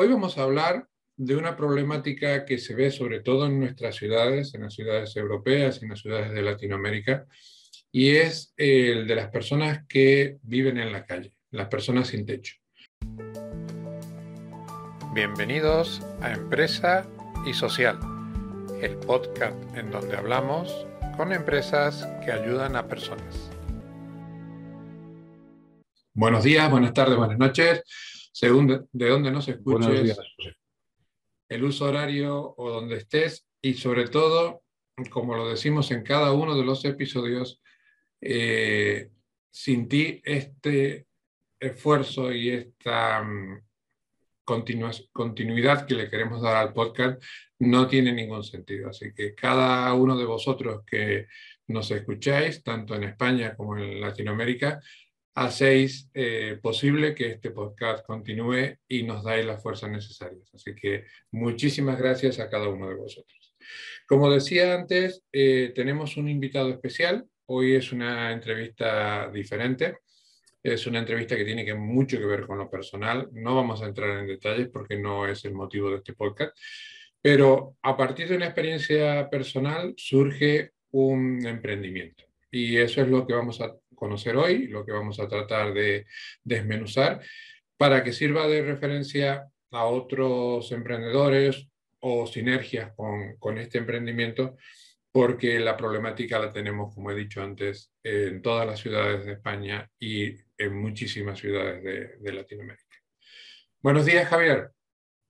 Hoy vamos a hablar de una problemática que se ve sobre todo en nuestras ciudades, en las ciudades europeas, en las ciudades de Latinoamérica, y es el de las personas que viven en la calle, las personas sin techo. Bienvenidos a Empresa y Social, el podcast en donde hablamos con empresas que ayudan a personas. Buenos días, buenas tardes, buenas noches, según de dónde nos escuches, el uso horario o donde estés y sobre todo, como lo decimos en cada uno de los episodios, eh, sin ti este esfuerzo y esta mm, continuidad que le queremos dar al podcast no tiene ningún sentido. Así que cada uno de vosotros que nos escucháis, tanto en España como en Latinoamérica, hacéis eh, posible que este podcast continúe y nos dais las fuerzas necesarias. Así que muchísimas gracias a cada uno de vosotros. Como decía antes, eh, tenemos un invitado especial. Hoy es una entrevista diferente. Es una entrevista que tiene que mucho que ver con lo personal. No vamos a entrar en detalles porque no es el motivo de este podcast. Pero a partir de una experiencia personal surge un emprendimiento. Y eso es lo que vamos a conocer hoy, lo que vamos a tratar de desmenuzar, para que sirva de referencia a otros emprendedores o sinergias con, con este emprendimiento, porque la problemática la tenemos, como he dicho antes, en todas las ciudades de España y en muchísimas ciudades de, de Latinoamérica. Buenos días, Javier.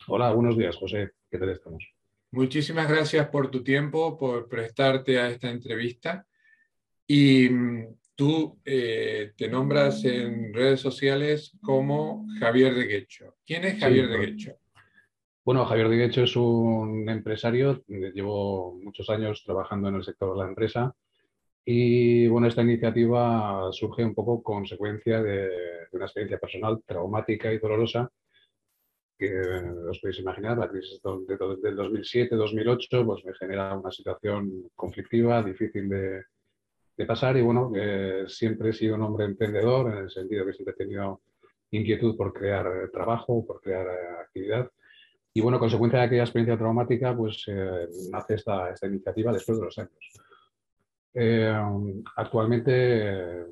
Hola, buenos días, José. ¿Qué tal estamos? Muchísimas gracias por tu tiempo, por prestarte a esta entrevista. Y tú eh, te nombras en redes sociales como Javier de Guecho. ¿Quién es Javier de Guecho? Bueno, Javier de Guecho es un empresario, llevo muchos años trabajando en el sector de la empresa y bueno, esta iniciativa surge un poco consecuencia de, una experiencia personal traumática y dolorosa que os podéis imaginar, la crisis del 2007-2008 pues me genera una situación conflictiva, difícil de, de pasar y bueno, siempre he sido un hombre emprendedor en el sentido que siempre he tenido inquietud por crear eh, trabajo, por crear eh, actividad. Y bueno, consecuencia de aquella experiencia traumática, pues eh, nace esta, esta, iniciativa después de los años. actualmente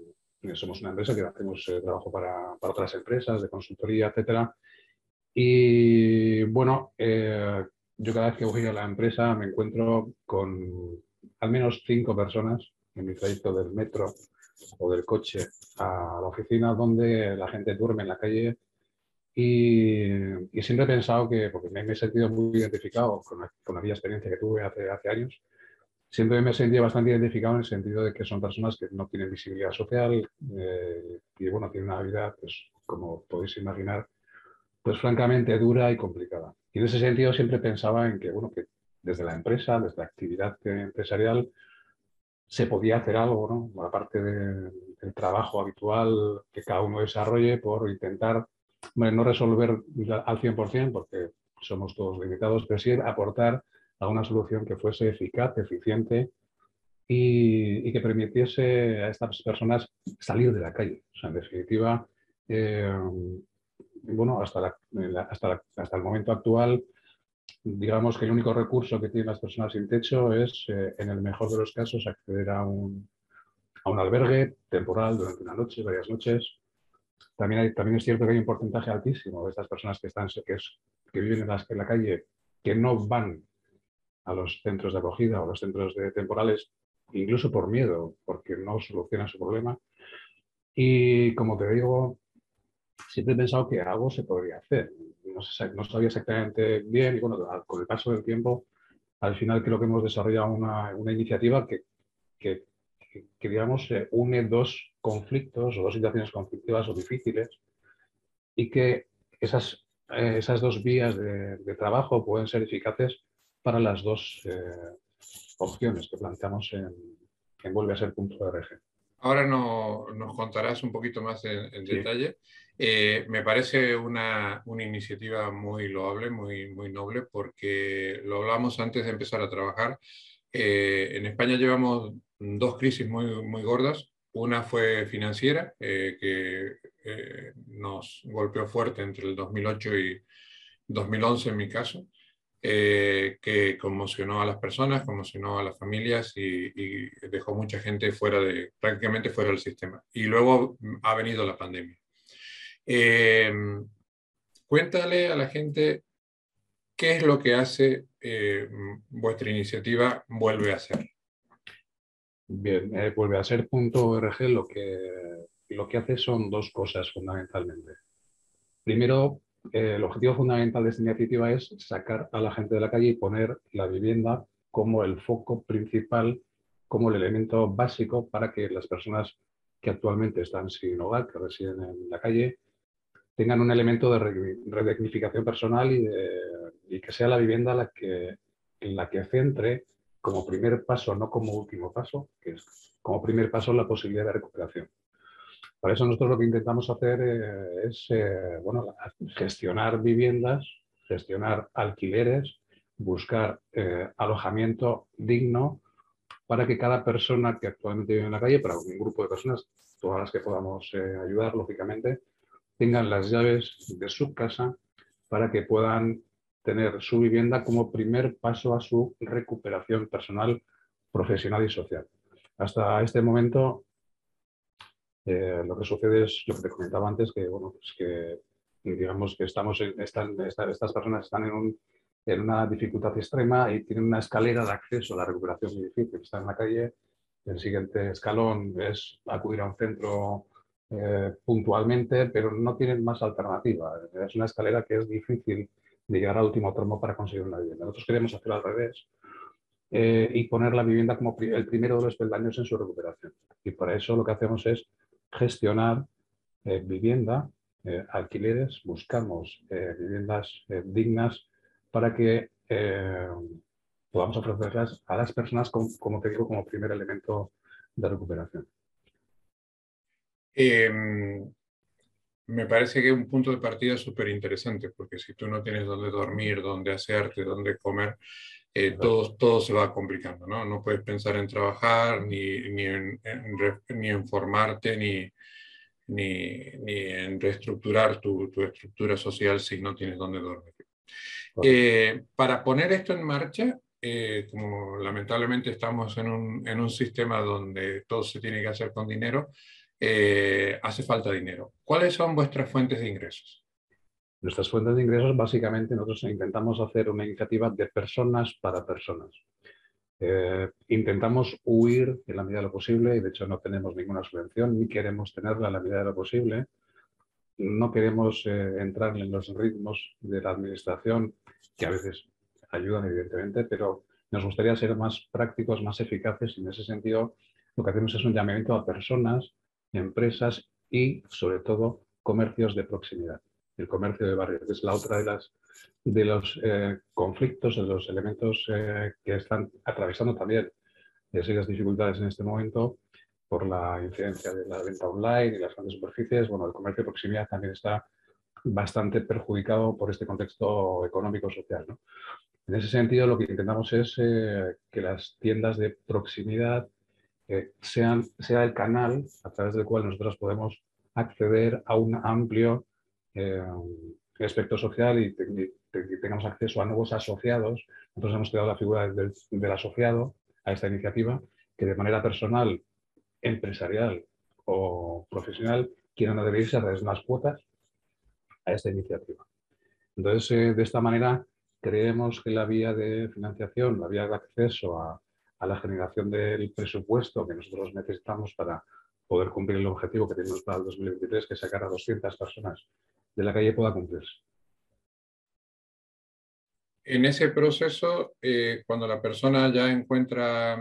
somos una empresa que hacemos trabajo para, para, otras empresas de consultoría, etcétera. Y bueno, yo cada vez que voy a la empresa me encuentro con al menos cinco personas en mi trayecto del metro o del coche a la oficina donde la gente duerme en la calle y, siempre he pensado que, porque me, he sentido muy identificado con, con aquella experiencia que tuve hace, hace años, siempre me he sentido bastante identificado en el sentido de que son personas que no tienen visibilidad social eh, y bueno, tienen una vida, pues como podéis imaginar, pues francamente dura y complicada. Y en ese sentido siempre pensaba en que, bueno, que desde la empresa, desde la actividad empresarial, se podía hacer algo, ¿no? aparte del trabajo habitual que cada uno desarrolle por intentar, no resolver al 100% porque somos todos limitados, pero sí aportar a una solución que fuese eficaz, eficiente y, que permitiese a estas personas salir de la calle. En definitiva, eh, bueno, hasta, hasta, hasta el momento actual digamos que el único recurso que tienen las personas sin techo es, eh, en el mejor de los casos, acceder a un, a un albergue temporal durante una noche, varias noches. También, también es cierto que hay un porcentaje altísimo de estas personas que, están, que, es, que viven en, en la calle que no van a los centros de acogida o los centros temporales, incluso por miedo, porque no solucionan su problema. Y como te digo, siempre he pensado que algo se podría hacer no, sabía exactamente bien y bueno, con el paso del tiempo, al final creo que hemos desarrollado una, una iniciativa que, que, que, digamos, eh, une dos conflictos o dos situaciones conflictivas o difíciles y que esas, eh, esas dos vías de, trabajo pueden ser eficaces para las dos eh, opciones que planteamos en, en Vuelve a ser punto de. Ahora no, nos contarás un poquito más en, detalle. Eh, me parece una, una, iniciativa muy loable, muy, muy noble, porque lo hablamos antes de empezar a trabajar. Eh, en España llevamos dos crisis muy, muy gordas. Una fue financiera, eh, que nos golpeó fuerte entre el 2008 y, 2011 en mi caso, que conmocionó a las personas, conmocionó a las familias y, dejó mucha gente fuera de, prácticamente fuera del sistema. Y luego ha venido la pandemia. Eh, cuéntale a la gente qué es lo que hace eh, vuestra iniciativa Vuelve a ser. Bien, Vuelve a ser.org lo que, lo que hace son dos cosas fundamentalmente. Primero, el objetivo fundamental de esta iniciativa es sacar a la gente de la calle y poner la vivienda como el foco principal, como el elemento básico para que las personas que actualmente están sin hogar, que residen en la calle, tengan un elemento de redignificación personal y, que sea la vivienda la que, en la que centre como primer paso, no como último paso, que es como primer paso la posibilidad de recuperación. Para eso nosotros lo que intentamos hacer eh, es eh, bueno, gestionar viviendas, gestionar alquileres, buscar eh, alojamiento digno para que cada persona que actualmente vive en la calle, para un grupo de personas, todas las que podamos ayudar, lógicamente, tengan las llaves de su casa para que puedan tener su vivienda como primer paso a su recuperación personal, profesional y social. Hasta este momento eh, lo que sucede es lo que te comentaba antes, que, bueno, pues que digamos que estamos están, estas personas están en, en, una dificultad extrema y tienen una escalera de acceso a la recuperación muy difícil. Están en la calle, el siguiente escalón es acudir a un centro eh, puntualmente, pero no tienen más alternativa. Es una escalera que es difícil de llegar al último tramo para conseguir una vivienda. Nosotros queremos hacer al revés eh, y poner la vivienda como el primero de los peldaños en su recuperación. Y para eso lo que hacemos es gestionar eh, vivienda, alquileres, buscamos viviendas dignas para que podamos ofrecerlas a las personas, como, te digo, como primer elemento de recuperación. Em, me parece que es un punto de partida súper interesante, porque si tú no tienes dónde dormir, dónde hacerte, dónde comer, todo, todo se va complicando, ¿no? No puedes pensar en trabajar, ni, ni, en, ni en formarte, ni, ni, ni en reestructurar tu, tu, estructura social si no tienes dónde dormir. Eh, para poner esto en marcha, eh, como lamentablemente estamos en un, en un, sistema donde todo se tiene que hacer con dinero, eh, hace falta dinero. ¿Cuáles son vuestras fuentes de ingresos? Nuestras fuentes de ingresos, básicamente, nosotros intentamos hacer una iniciativa de personas para personas. Eh, intentamos huir en la medida de lo posible y de hecho no tenemos ninguna subvención ni queremos tenerla en la medida de lo posible. No queremos eh, entrar en los ritmos de la administración que a veces ayudan evidentemente, pero nos gustaría ser más prácticos, más eficaces y en ese sentido lo que hacemos es un llamamiento a personas, empresas y sobre todo comercios de proximidad el comercio de barrio, es la otra de, las, de los eh, conflictos, de los elementos eh, que están atravesando también serias dificultades en este momento por la incidencia de la venta online y las grandes superficies. Bueno, el comercio de proximidad también está bastante perjudicado por este contexto económico-social. En ese sentido, lo que intentamos es eh, que las tiendas de proximidad sean sea el canal a través del cual nosotros podemos acceder a un amplio eh, aspecto social y, tengamos acceso a nuevos asociados. Nosotros hemos creado la figura del, asociado a esta iniciativa que de manera personal, empresarial o profesional quieran adherirse a través de unas cuotas a esta iniciativa. Entonces, eh, de esta manera, creemos que la vía de financiación, la vía de acceso a, a, la generación del presupuesto que nosotros necesitamos para poder cumplir el objetivo que tenemos para el 2023, que es sacar a 200 personas de la calle pueda cumplirse. En ese proceso, eh, cuando la persona ya encuentra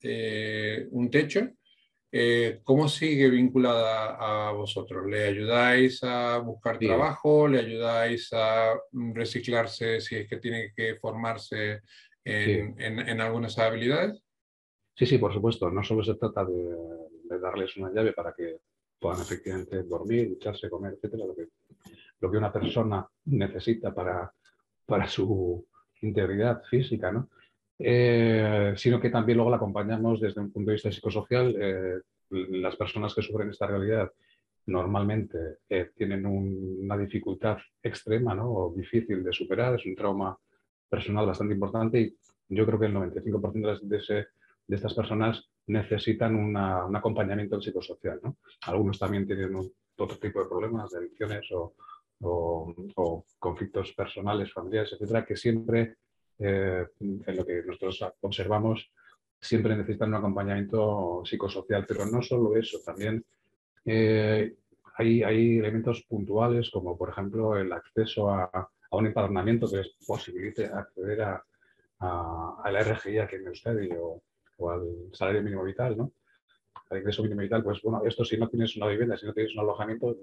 eh, un techo, eh, ¿cómo sigue vinculada a vosotros? ¿Le ayudáis a buscar trabajo? ¿Le ayudáis a reciclarse si es que tiene que formarse en, algunas habilidades? Sí, sí, por supuesto. No solo se trata de darles una llave para que puedan efectivamente dormir, ducharse, comer, etcétera, lo que, lo que una persona necesita para, para su integridad física, ¿no? Eh, sino que también luego la acompañamos desde un punto de vista psicosocial. Eh, las personas que sufren esta realidad normalmente eh, tienen una dificultad extrema ¿no? o difícil de superar, es un trauma personal bastante importante y yo creo que el 95% de, de, estas personas necesitan un acompañamiento psicosocial. ¿no? Algunos también tienen otro tipo de problemas, de adicciones o, conflictos personales, familiares, etcétera, que siempre, eh, en lo que nosotros observamos, siempre necesitan un acompañamiento psicosocial. Pero no solo eso, también eh, hay, elementos puntuales como, por ejemplo, el acceso a, a un empadronamiento que les posibilite acceder a, a, la RGI aquí en Euskadi o, o al salario mínimo vital, ¿no? al ingreso mínimo vital, pues bueno, esto si no tienes una vivienda, si no tienes un alojamiento,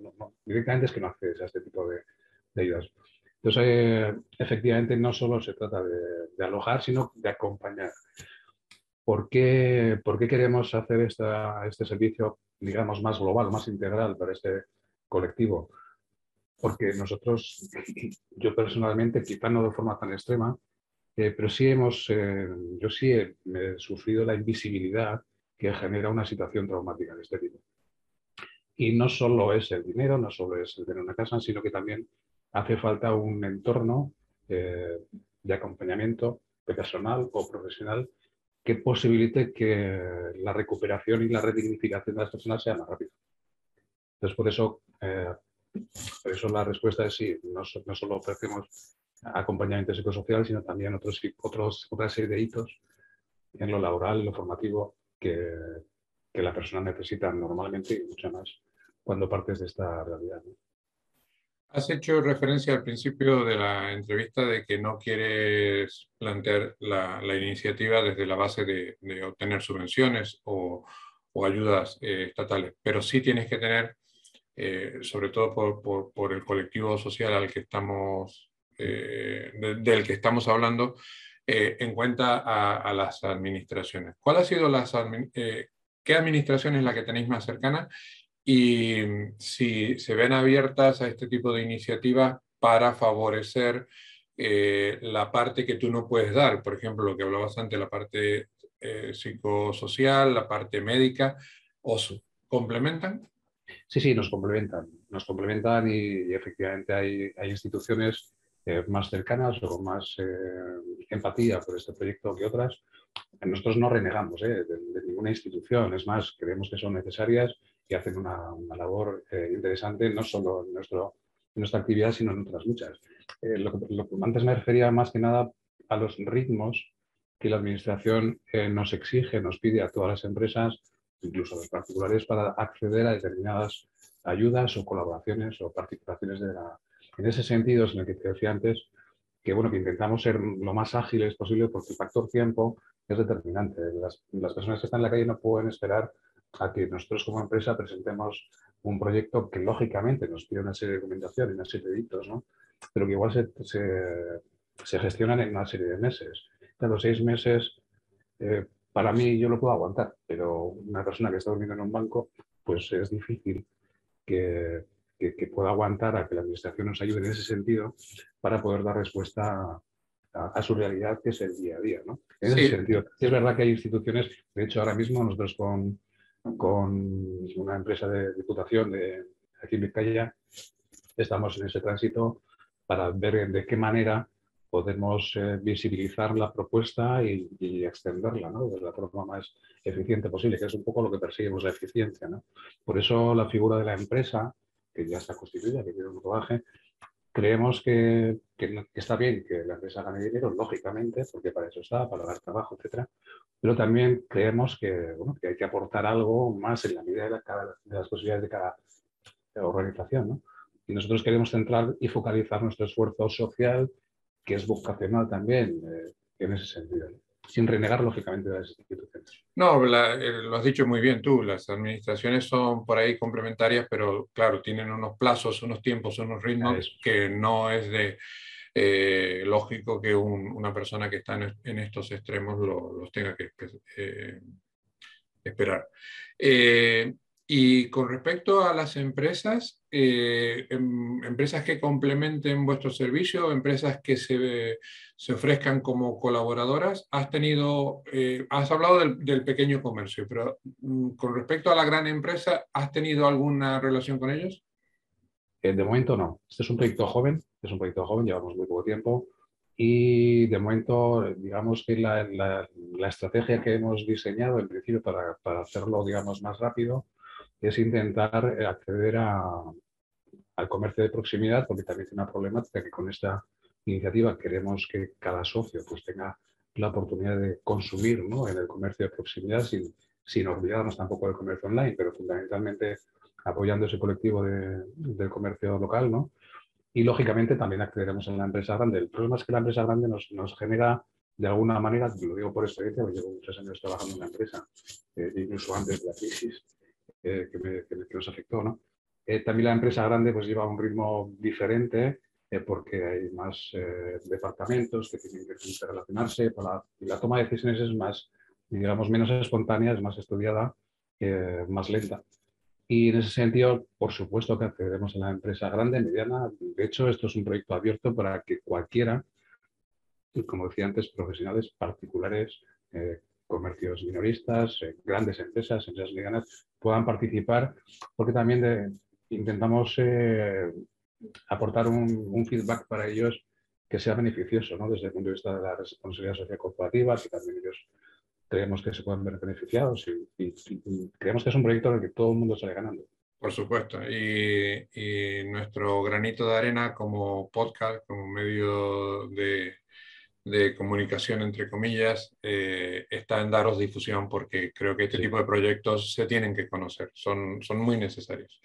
directamente es que no accedes a este tipo de, ayudas. Entonces, eh, efectivamente, no solo se trata de, alojar, sino de acompañar. ¿Por qué, ¿Por qué queremos hacer esta, este servicio, digamos, más global, más integral para este colectivo? Porque nosotros, yo personalmente, quizá no de forma tan extrema, eh, pero sí hemos, eh, yo sí he, sufrido la invisibilidad que genera una situación traumática de este tipo. Y no solo es el dinero, no solo es el tener una casa, sino que también hace falta un entorno eh, de acompañamiento personal o profesional que posibilite que la recuperación y la redignificación de las personas sea más rápida. Entonces, por eso, eh, por eso la respuesta es sí, no, no, solo ofrecemos acompañamiento psicosocial, sino también otros, otros, otra serie de hitos en lo laboral, en lo formativo, que, la persona necesita normalmente y mucho más cuando partes de esta realidad. Has hecho referencia al principio de la entrevista de que no quieres plantear la, iniciativa desde la base de, obtener subvenciones o, ayudas eh, estatales, pero sí tienes que tener, eh, sobre todo por, el colectivo social al que estamos, eh, del que estamos hablando, eh, en cuenta a, las administraciones. ¿Cuál ha sido las, qué administración es la que tenéis más cercana y si se ven abiertas a este tipo de iniciativas para favorecer la parte que tú no puedes dar, por ejemplo, lo que hablabas antes, la parte psicosocial, la parte médica, ¿os complementan? Sí, sí, nos complementan, nos complementan y, efectivamente hay, hay instituciones eh, más cercanas o más eh, empatía por este proyecto que otras. Nosotros no renegamos eh, de, ninguna institución, es más, creemos que son necesarias y hacen una, una labor interesante, no solo en, nuestro, en, nuestra actividad, sino en otras muchas. Lo lo, antes me refería más que nada a los ritmos que la Administración nos exige, nos pide a todas las empresas, incluso los particulares, para acceder a determinadas ayudas o colaboraciones o participaciones de la, en ese sentido es en el que te decía antes que, bueno, que intentamos ser lo más ágiles posible porque el factor tiempo es determinante. Las, personas que están en la calle no pueden esperar a que nosotros como empresa presentemos un proyecto que lógicamente nos pide una serie de documentación y una serie de hitos, ¿no? pero que igual se, gestionan en una serie de meses. Claro, seis meses, eh, para mí yo lo puedo aguantar, pero una persona que está durmiendo en un banco, pues es difícil que, que, pueda aguantar a que la Administración nos ayude en ese sentido para poder dar respuesta a, su realidad, que es el día a día. ¿no? En ese sentido, es verdad que hay instituciones, de hecho ahora mismo nosotros con, con una empresa de diputación de aquí en Vizcaya estamos en ese tránsito para ver de qué manera podemos eh, visibilizar la propuesta y, extenderla ¿no? de la forma más eficiente posible, que es un poco lo que perseguimos, la eficiencia. ¿no? Por eso la figura de la empresa que ya está constituida, que tiene un rodaje, creemos que, que, está bien que la empresa gane dinero, lógicamente, porque para eso está, para dar trabajo, etcétera, pero también creemos que, bueno, que hay que aportar algo más en la medida de, la, de las posibilidades de cada organización. ¿no? Y nosotros queremos centrar y focalizar nuestro esfuerzo social, que es vocacional también, eh, en ese sentido sin renegar lógicamente de las instituciones. No, eh, lo has dicho muy bien tú, las administraciones son por ahí complementarias, pero claro, tienen unos plazos, unos tiempos, unos ritmos que no es de eh, lógico que una persona que está en, estos extremos los tenga que esperar. Y con respecto a las empresas, eh, em, empresas que complementen vuestro servicio, empresas que se, se ofrezcan como colaboradoras, has tenido, eh, has hablado del, pequeño comercio, pero mm, con respecto a la gran empresa, ¿has tenido alguna relación con ellos? Eh, de momento no. Este es un proyecto joven, es un proyecto joven, llevamos muy poco tiempo y de momento, digamos que la, la, la estrategia que hemos diseñado en principio para, para hacerlo, digamos, más rápido, es intentar eh, acceder al comercio de proximidad, porque también tiene una problemática que con esta iniciativa queremos que cada socio pues, tenga la oportunidad de consumir en el comercio de proximidad sin, sin olvidarnos tampoco del comercio online, pero fundamentalmente apoyando ese colectivo del comercio local. ¿no? Y lógicamente también accederemos a la empresa grande. El problema es que la empresa grande nos, nos genera de alguna manera, lo digo por experiencia, porque llevo muchos años trabajando en la empresa, eh, incluso antes de la crisis, que, nos afectó. ¿no? Eh, también la empresa grande pues, lleva un ritmo diferente eh, porque hay más eh, departamentos que tienen que relacionarse y la toma de decisiones es más, digamos, menos espontánea, es más estudiada, más lenta. Y en ese sentido, por supuesto que accederemos a la empresa grande, mediana. De hecho, esto es un proyecto abierto para que cualquiera, como decía antes, profesionales particulares, comercios minoristas, grandes empresas, empresas medianas, puedan participar, porque también intentamos eh, aportar un, feedback para ellos que sea beneficioso, ¿no? desde el punto de vista de la responsabilidad social corporativa, que también ellos creemos que se pueden ver beneficiados y, creemos que es un proyecto en el que todo el mundo sale ganando. Por supuesto, y, y nuestro granito de arena como podcast, como medio de, de comunicación, entre comillas, eh, está en daros difusión porque creo que este tipo de proyectos se tienen que conocer, son, son muy necesarios.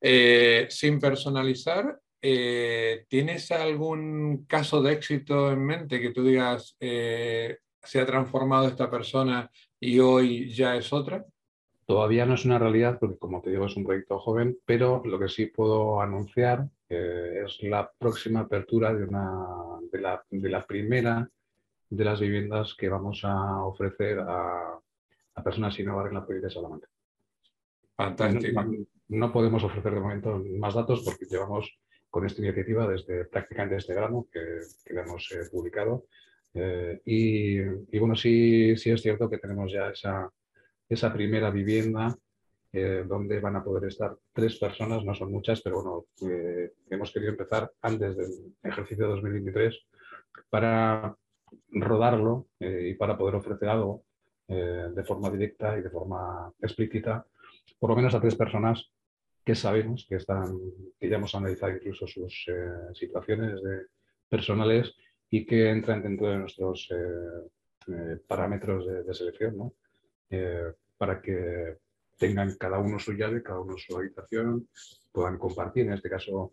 Eh, sin personalizar, eh, ¿tienes algún caso de éxito en mente que tú digas, se ha transformado esta persona y hoy ya es otra? Todavía no es una realidad porque, como te digo, es un proyecto joven, pero lo que sí puedo anunciar es la próxima apertura de, una, de, la, de la primera de las viviendas que vamos a ofrecer a, a personas sin hogar en la provincia de Salamanca. Fantástico. No, podemos ofrecer de momento más datos porque llevamos con esta iniciativa desde prácticamente este grano que, que hemos eh, publicado. Eh, y, y, bueno, sí, sí es cierto que tenemos ya esa, esa primera vivienda eh, donde van a poder estar tres personas, no son muchas, pero bueno, eh, hemos querido empezar antes del ejercicio 2023 para rodarlo eh, y para poder ofrecer algo de forma directa y de forma explícita, por lo menos a tres personas que sabemos que están, que ya hemos analizado incluso sus situaciones personales y que entran dentro de nuestros parámetros de, de selección, ¿no? Eh, para que tengan cada uno su llave, cada uno su habitación, puedan compartir. En este caso,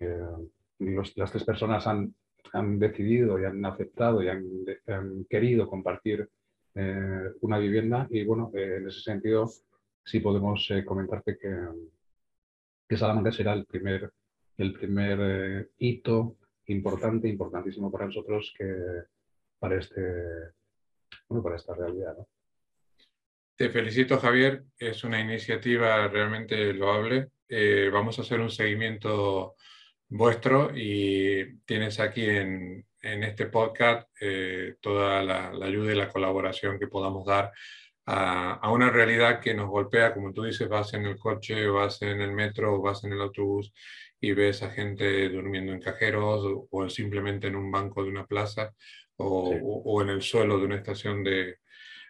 eh, las tres personas han, han, decidido y han aceptado y han, querido compartir eh, una vivienda y bueno, en ese sentido sí podemos comentarte que, que Salamanca será el primer, el primer hito importante, importantísimo para nosotros que para, este, para esta realidad. ¿no? Te felicito, Javier. Es una iniciativa realmente loable. Eh, vamos a hacer un seguimiento vuestro y tienes aquí en, este podcast eh, toda la, ayuda y la colaboración que podamos dar a, una realidad que nos golpea, como tú dices, vas en el coche, vas en el metro, vas en el autobús y ves a gente durmiendo en cajeros o, simplemente en un banco de una plaza o en el suelo de una estación de,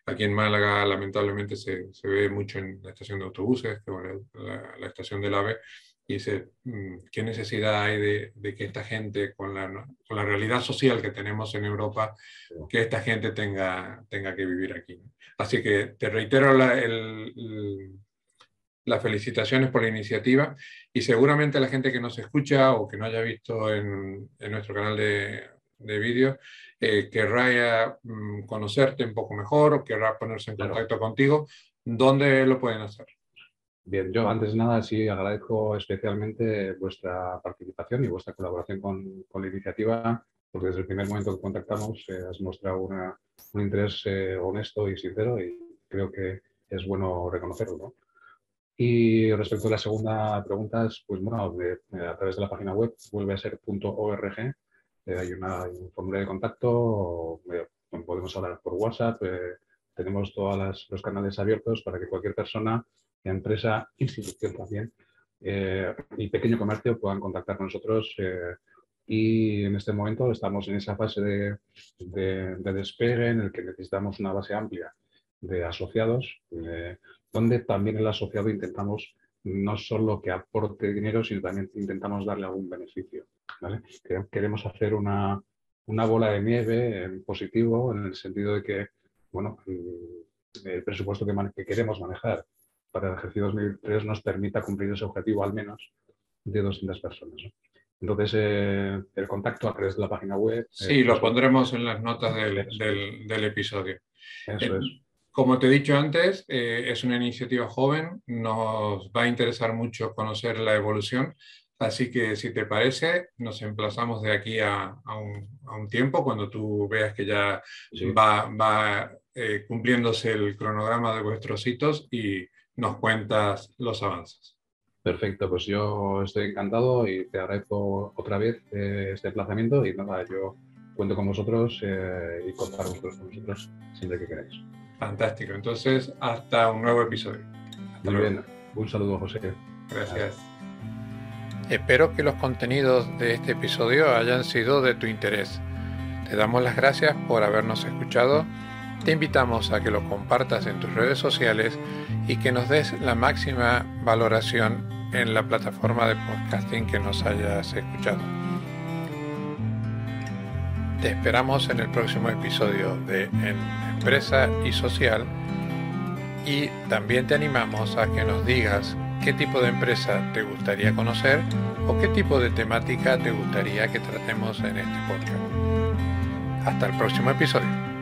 Aquí en Málaga, lamentablemente, se, se ve mucho en la estación de autobuses, la, la, estación del AVE, y dice, mm, ¿qué necesidad hay de, de que esta gente, con la, con la, realidad social que tenemos en Europa, que esta gente tenga, tenga que vivir aquí? Así que te reitero la, el, las felicitaciones por la iniciativa y seguramente la gente que nos escucha o que no haya visto en, en nuestro canal de, de vídeo, eh, querrá mm, conocerte un poco mejor o querrá ponerse en contacto contigo, ¿dónde lo pueden hacer? Bien, yo antes de nada sí agradezco especialmente vuestra participación y vuestra colaboración con, con la iniciativa, porque desde el primer momento que contactamos eh, has mostrado una, un interés eh, honesto y sincero y creo que es bueno reconocerlo. ¿no? Y respecto a la segunda pregunta, pues bueno, a través de la página web vuelve a ser .org, eh, hay, una, un formulario de contacto, eh, podemos hablar por WhatsApp, eh, tenemos todos los canales abiertos para que cualquier persona, empresa, institución también, y pequeño comercio puedan contactar con nosotros y en este momento estamos en esa fase de, de, despegue en el que necesitamos una base amplia de asociados, donde también el asociado intentamos no solo que aporte dinero, sino también intentamos darle algún beneficio. Queremos hacer una, una, bola de nieve en positivo, en el sentido de que bueno, el presupuesto que, que queremos manejar para el ejercicio 2003 nos permita cumplir ese objetivo al menos de 200 personas. Entonces, eh, el contacto a través de la página web. Sí, lo pondremos en las notas del, del, episodio. Eso es. Como te he dicho antes, eh, es una iniciativa joven, nos va a interesar mucho conocer la evolución, así que si te parece, nos emplazamos de aquí a, un, tiempo, cuando tú veas que ya va, va eh, cumpliéndose el cronograma de vuestros hitos y nos cuentas los avances. Perfecto, pues yo estoy encantado y te agradezco otra vez eh, este emplazamiento y nada, yo cuento con vosotros y contar vosotros con nosotros siempre que queráis. Fantástico. Entonces, hasta un nuevo episodio. Muy bien. Un saludo, José. Gracias. Espero que los contenidos de este episodio hayan sido de tu interés. Te damos las gracias por habernos escuchado. Te invitamos a que lo compartas en tus redes sociales y que nos des la máxima valoración en la plataforma de podcasting que nos hayas escuchado. Te esperamos en el próximo episodio de Empresa y Social y también te animamos a que nos digas qué tipo de empresa te gustaría conocer o qué tipo de temática te gustaría que tratemos en este podcast. Hasta el próximo episodio.